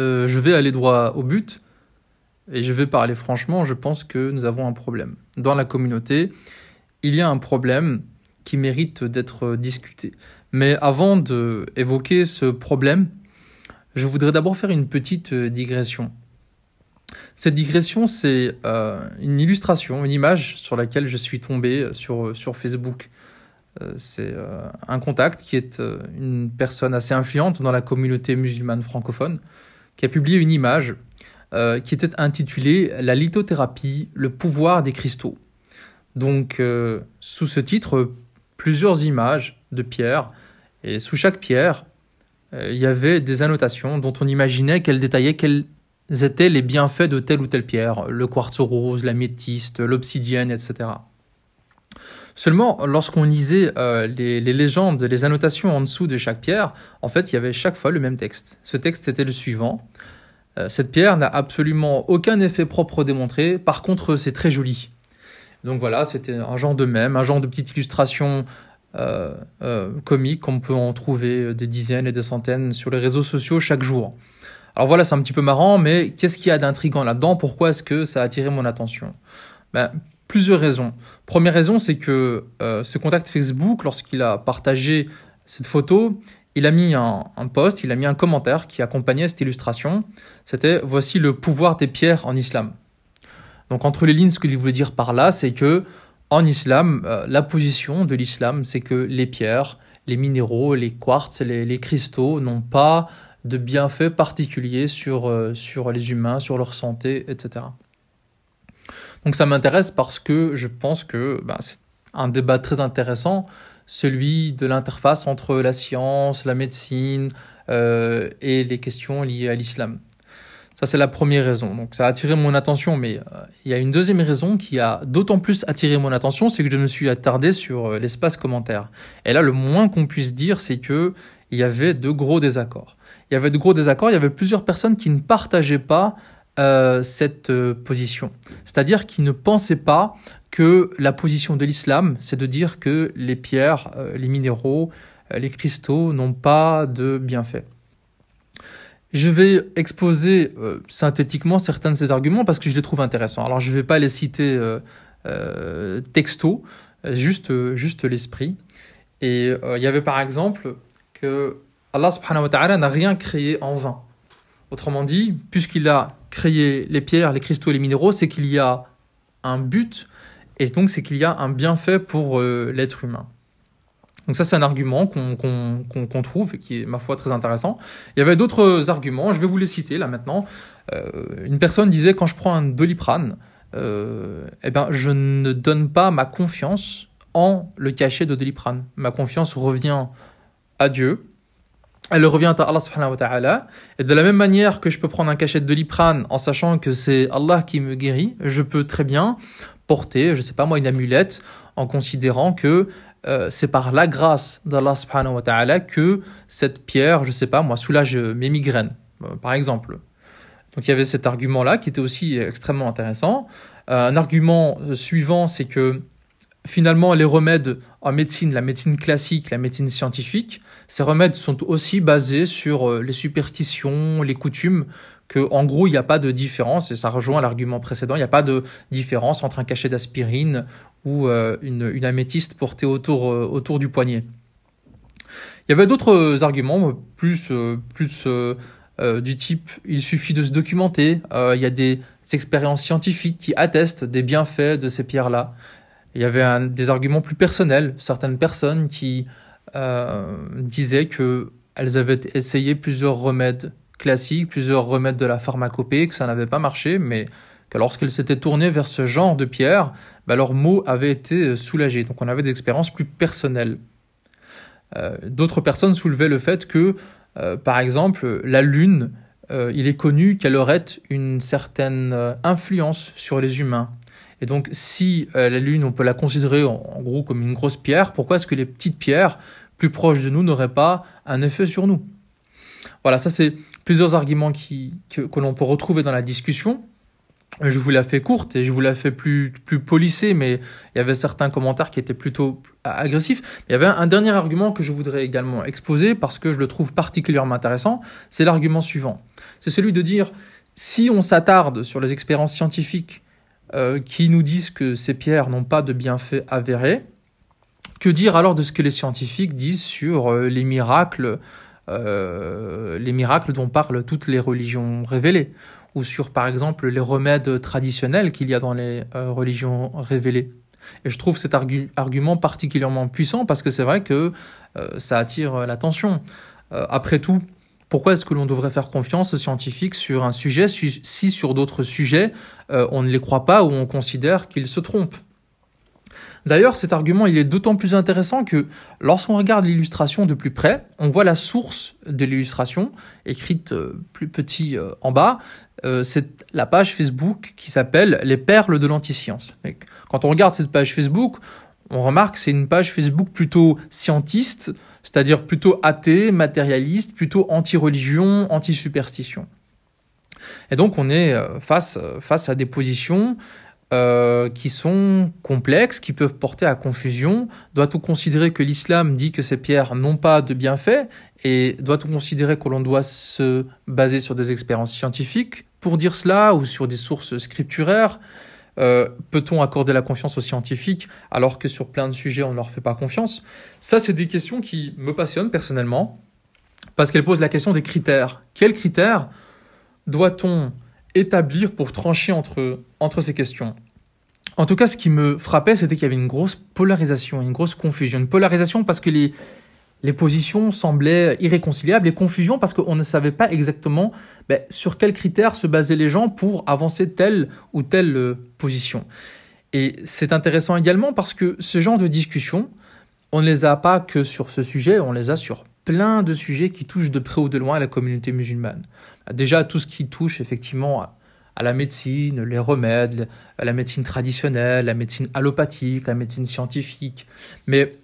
euh, je vais aller droit au but et je vais parler franchement, je pense que nous avons un problème. Dans la communauté, il y a un problème qui mérite d'être discuté. Mais avant d'évoquer ce problème, je voudrais d'abord faire une petite digression. Cette digression, c'est euh, une illustration, une image sur laquelle je suis tombé sur, Facebook. Euh, c'est euh, un contact qui est une personne assez influente dans la communauté musulmane francophone, qui a publié une image qui était intitulée La lithothérapie, le pouvoir des cristaux. Donc, sous ce titre, plusieurs images de pierres, et sous chaque pierre, il y avait des annotations dont on imaginait qu'elles détaillaient quelles étaient les bienfaits de telle ou telle pierre, le quartz rose, la métiste, l'obsidienne, etc. Seulement, lorsqu'on lisait euh, les, légendes, les annotations en dessous de chaque pierre, en fait, il y avait chaque fois le même texte. Ce texte était le suivant. Euh, cette pierre n'a absolument aucun effet propre démontré, par contre, c'est très joli. Donc voilà, c'était un genre de même, un genre de petite illustration euh, comique qu'on peut en trouver des dizaines et des centaines sur les réseaux sociaux chaque jour. Alors voilà, c'est un petit peu marrant, mais qu'est-ce qu'il y a d'intrigant là-dedans? Pourquoi est-ce que ça a attiré mon attention? Ben, Plusieurs raisons. Première raison, c'est que euh, ce contact Facebook, lorsqu'il a partagé cette photo, il a mis un, un, post, il a mis un commentaire qui accompagnait cette illustration. C'était Voici le pouvoir des pierres en islam. Donc, entre les lignes, ce qu'il voulait dire par là, c'est que en islam, euh, la position de l'islam, c'est que les pierres, les minéraux, les quartz, les, cristaux n'ont pas de bienfaits particuliers sur, euh, sur les humains, sur leur santé, etc. Donc ça m'intéresse parce que je pense que bah, c'est un débat très intéressant, celui de l'interface entre la science, la médecine euh, et les questions liées à l'islam. Ça, c'est la première raison. Donc, ça a attiré mon attention, mais euh, il y a une deuxième raison qui a d'autant plus attiré mon attention, c'est que je me suis attardé sur l'espace commentaire. Et là, le moins qu'on puisse dire, c'est que il y avait de gros désaccords il y avait de gros désaccords, il y avait plusieurs personnes qui ne partageaient pas euh, cette euh, position. C'est-à-dire qui ne pensaient pas que la position de l'islam, c'est de dire que les pierres, euh, les minéraux, les cristaux n'ont pas de bienfaits. Je vais exposer synthétiquement certains de ces arguments parce que je les trouve intéressants. Alors je ne vais pas les citer texto, juste, juste l'esprit. Et il y avait par exemple que Allah subhanahu wa ta'ala n'a rien créé en vain. Autrement dit, puisqu'il a créé les pierres, les cristaux et les minéraux, c'est qu'il y a un but et donc c'est qu'il y a un bienfait pour euh, l'être humain. Donc ça c'est un argument qu'on trouve et qui est ma foi très intéressant. Il y avait d'autres arguments, je vais vous les citer là maintenant. Euh, une personne disait quand je prends un doliprane, euh, eh ben, je ne donne pas ma confiance en le cachet de doliprane. Ma confiance revient à Dieu elle revient à Allah subhanahu wa ta'ala. Et de la même manière que je peux prendre un cachet de liprane en sachant que c'est Allah qui me guérit, je peux très bien porter, je sais pas moi, une amulette en considérant que euh, c'est par la grâce d'Allah subhanahu wa ta'ala que cette pierre, je sais pas moi, soulage mes migraines, euh, par exemple. Donc il y avait cet argument-là qui était aussi extrêmement intéressant. Euh, un argument suivant, c'est que finalement les remèdes en médecine, la médecine classique, la médecine scientifique, ces remèdes sont aussi basés sur euh, les superstitions, les coutumes, que en gros il n'y a pas de différence, et ça rejoint l'argument précédent, il n'y a pas de différence entre un cachet d'aspirine ou euh, une, une, améthyste portée autour, euh, autour du poignet. Il y avait d'autres arguments, plus, plus du type il suffit de se documenter, il y a des expériences scientifiques qui attestent des bienfaits de ces pierres-là. Il y avait des arguments plus personnels, certaines personnes qui euh, disaient qu'elles avaient essayé plusieurs remèdes classiques, plusieurs remèdes de la pharmacopée, que ça n'avait pas marché, mais que lorsqu'elles s'étaient tournées vers ce genre de pierre, bah, leurs maux avaient été soulagés. Donc on avait des expériences plus personnelles. Euh, d'autres personnes soulevaient le fait que, euh, par exemple, la Lune, il est connu qu'elle aurait une certaine influence sur les humains. Et donc, si euh, la Lune, on peut la considérer en, gros comme une grosse pierre, pourquoi est-ce que les petites pierres plus proches de nous n'auraient pas un effet sur nous? Voilà, ça c'est plusieurs arguments qui, que, l'on peut retrouver dans la discussion. je vous la fais courte et je vous la fais plus, plus polissée, mais il y avait certains commentaires qui étaient plutôt agressifs. Il y avait un dernier argument que je voudrais également exposer parce que je le trouve particulièrement intéressant. C'est l'argument suivant. C'est celui de dire si on s'attarde sur les expériences scientifiques euh, qui nous disent que ces pierres n'ont pas de bienfaits avérés, que dire alors de ce que les scientifiques disent sur euh, les miracles, euh, les miracles dont parlent toutes les religions révélées? Ou sur par exemple les remèdes traditionnels qu'il y a dans les religions révélées? Et je trouve cet argument particulièrement puissant parce que c'est vrai que ça attire l'attention. Après tout, pourquoi est-ce que l'on devrait faire confiance aux scientifiques sur un sujet si sur d'autres sujets on ne les croit pas ou on considère qu'ils se trompent? D'ailleurs, cet argument il est d'autant plus intéressant que lorsqu'on regarde l'illustration de plus près, on voit la source de l'illustration écrite plus petit en bas. Euh, c'est la page Facebook qui s'appelle Les perles de l'antiscience. Quand on regarde cette page Facebook, on remarque que c'est une page Facebook plutôt scientiste, c'est-à-dire plutôt athée, matérialiste, plutôt anti-religion, anti-superstition. Et donc on est euh, face, euh, face à des positions qui sont complexes, qui peuvent porter à confusion. Doit-on considérer que l'islam dit que ces pierres n'ont pas de bienfaits? Et doit-on considérer que l'on doit se baser sur des expériences scientifiques pour dire cela ou sur des sources scripturaires? Euh, Peut-on accorder la confiance aux scientifiques alors que sur plein de sujets on ne leur fait pas confiance? Ça, c'est des questions qui me passionnent personnellement parce qu'elles posent la question des critères. Quels critères doit-on établir pour trancher entre, entre ces questions? En tout cas, ce qui me frappait, c'était qu'il y avait une grosse polarisation, une grosse confusion. Une polarisation parce que les, les positions semblaient irréconciliables et confusion parce qu'on ne savait pas exactement ben, sur quels critères se basaient les gens pour avancer telle ou telle euh, position. Et c'est intéressant également parce que ce genre de discussion, on ne les a pas que sur ce sujet, on les a sur plein de sujets qui touchent de près ou de loin à la communauté musulmane. Déjà tout ce qui touche effectivement à la médecine, les remèdes, à la médecine traditionnelle, la médecine allopathique, la médecine scientifique. Mais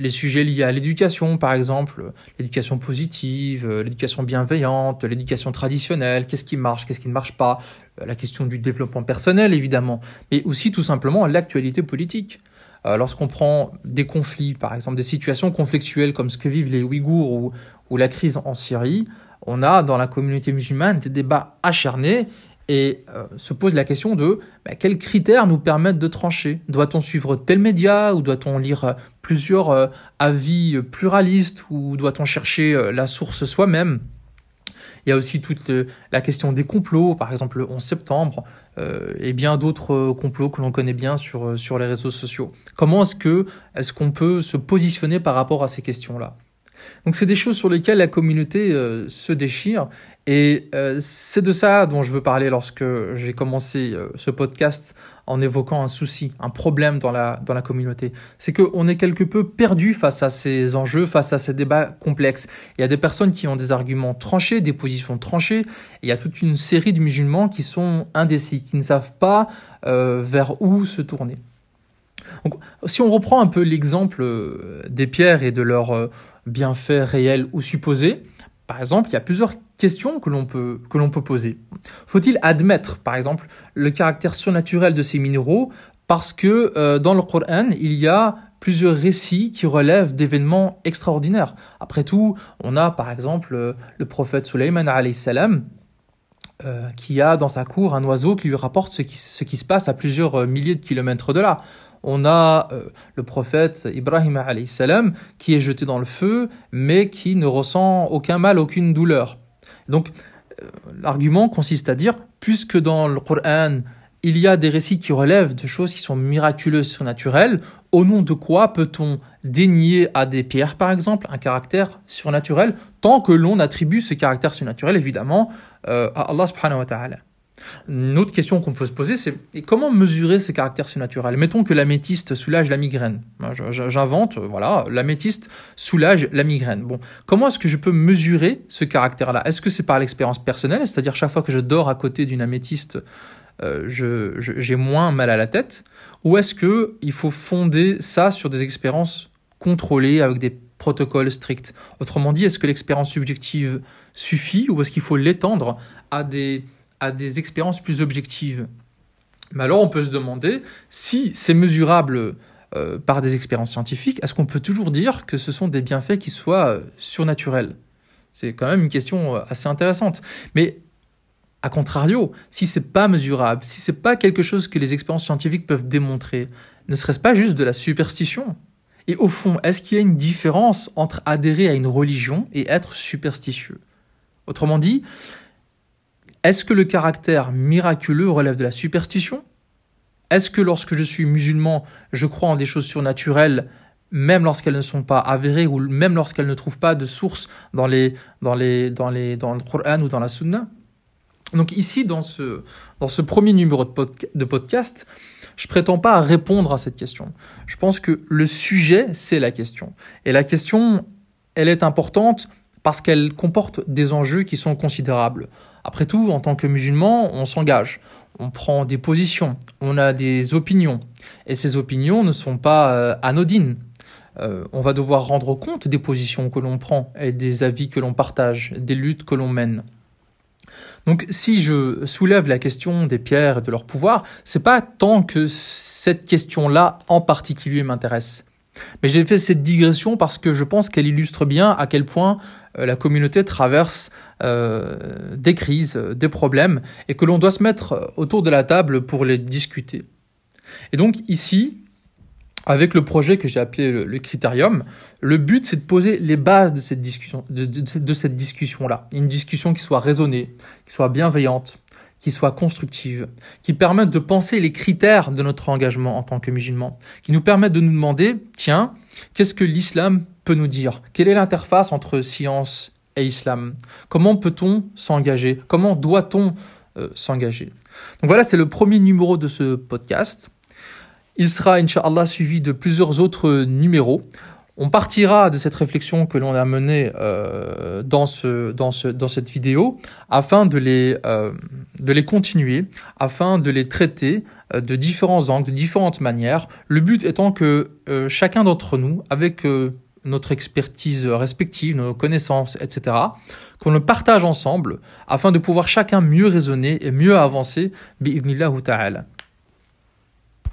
les sujets liés à l'éducation, par exemple, l'éducation positive, euh, l'éducation bienveillante, l'éducation traditionnelle, qu'est-ce qui marche, qu'est-ce qui ne marche pas, euh, la question du développement personnel, évidemment, mais aussi tout simplement l'actualité politique. Euh, lorsqu'on prend des conflits, par exemple des situations conflictuelles comme ce que vivent les Ouïghours ou, ou la crise en Syrie, on a dans la communauté musulmane des débats acharnés et euh, se pose la question de bah, quels critères nous permettent de trancher? Doit-on suivre tel média ou doit-on lire euh, plusieurs euh, avis pluralistes ou doit-on chercher la source soi-même? Il y a aussi toute la question des complots, par exemple le 11 septembre, et bien d'autres complots que l'on connaît bien sur, sur les réseaux sociaux. Comment est-ce est-ce qu'on peut se positionner par rapport à ces questions-là? Donc c'est des choses sur lesquelles la communauté se déchire et euh, c'est de ça dont je veux parler lorsque j'ai commencé euh, ce podcast en évoquant un souci, un problème dans la, dans la communauté. C'est qu'on est quelque peu perdu face à ces enjeux, face à ces débats complexes. Il y a des personnes qui ont des arguments tranchés, des positions tranchées. il y a toute une série de musulmans qui sont indécis, qui ne savent pas euh, vers où se tourner. Donc, si on reprend un peu l'exemple des pierres et de leurs bienfaits réels ou supposés, par exemple, il y a plusieurs questions que l'on peut, que l'on peut poser. Faut-il admettre, par exemple, le caractère surnaturel de ces minéraux parce que euh, dans le Coran, il y a plusieurs récits qui relèvent d'événements extraordinaires. Après tout, on a par exemple euh, le prophète Sulaiman salam euh, qui a dans sa cour un oiseau qui lui rapporte ce qui, ce qui se passe à plusieurs milliers de kilomètres de là on a euh, le prophète Ibrahim salam qui est jeté dans le feu, mais qui ne ressent aucun mal, aucune douleur. Donc, euh, l'argument consiste à dire, puisque dans le Coran, il y a des récits qui relèvent de choses qui sont miraculeuses, surnaturelles, au nom de quoi peut-on dénier à des pierres, par exemple, un caractère surnaturel, tant que l'on attribue ce caractère surnaturel, évidemment, euh, à Allah subhanahu wa ta'ala une autre question qu'on peut se poser, c'est comment mesurer ce caractère surnaturel Mettons que l'améthyste soulage la migraine. J'invente, voilà, l'améthyste soulage la migraine. Bon, comment est-ce que je peux mesurer ce caractère-là? Est-ce que c'est par l'expérience personnelle, c'est-à-dire chaque fois que je dors à côté d'une améthyste, euh, j'ai moins mal à la tête? Ou est-ce que il faut fonder ça sur des expériences contrôlées avec des protocoles stricts? Autrement dit, est-ce que l'expérience subjective suffit ou est-ce qu'il faut l'étendre à des à des expériences plus objectives. Mais alors on peut se demander si c'est mesurable euh, par des expériences scientifiques, est-ce qu'on peut toujours dire que ce sont des bienfaits qui soient euh, surnaturels? C'est quand même une question euh, assez intéressante. Mais a contrario, si c'est pas mesurable, si c'est pas quelque chose que les expériences scientifiques peuvent démontrer, ne serait-ce pas juste de la superstition? Et au fond, est-ce qu'il y a une différence entre adhérer à une religion et être superstitieux? Autrement dit, est-ce que le caractère miraculeux relève de la superstition? Est-ce que lorsque je suis musulman, je crois en des choses surnaturelles, même lorsqu'elles ne sont pas avérées ou même lorsqu'elles ne trouvent pas de source dans, le Coran ou dans la Sunna? Donc ici, dans ce, premier numéro de, podcast, je prétends pas répondre à cette question. Je pense que le sujet, c'est la question. Et la question, elle est importante parce qu'elle comporte des enjeux qui sont considérables. Après tout, en tant que musulman, on s'engage, on prend des positions, on a des opinions, et ces opinions ne sont pas euh, anodines. Euh, on va devoir rendre compte des positions que l'on prend et des avis que l'on partage, des luttes que l'on mène. Donc si je soulève la question des pierres et de leur pouvoir, c'est pas tant que cette question-là en particulier m'intéresse. Mais j'ai fait cette digression parce que je pense qu'elle illustre bien à quel point euh, la communauté traverse euh, des crises, des problèmes, et que l'on doit se mettre autour de la table pour les discuter. Et donc ici, avec le projet que j'ai appelé le, Critérium, le but c'est de poser les bases de cette discussion, de cette discussion-là. Une discussion qui soit raisonnée, qui soit bienveillante, qui soit constructive, qui permette de penser les critères de notre engagement en tant que musulmans, qui nous permettent de nous demander, tiens, qu'est-ce que l'islam peut nous dire? Quelle est l'interface entre science et islam? Comment peut-on s'engager? Comment doit-on euh, s'engager? Donc voilà, c'est le premier numéro de ce podcast. Il sera, inshallah, suivi de plusieurs autres numéros. On partira de cette réflexion que l'on a menée euh, dans, ce, dans, ce, dans cette vidéo afin de les, euh, de les continuer, afin de les traiter euh, de différents angles, de différentes manières. Le but étant que euh, chacun d'entre nous, avec euh, notre expertise respective, nos connaissances, etc., qu'on le partage ensemble afin de pouvoir chacun mieux raisonner et mieux avancer, ta'ala.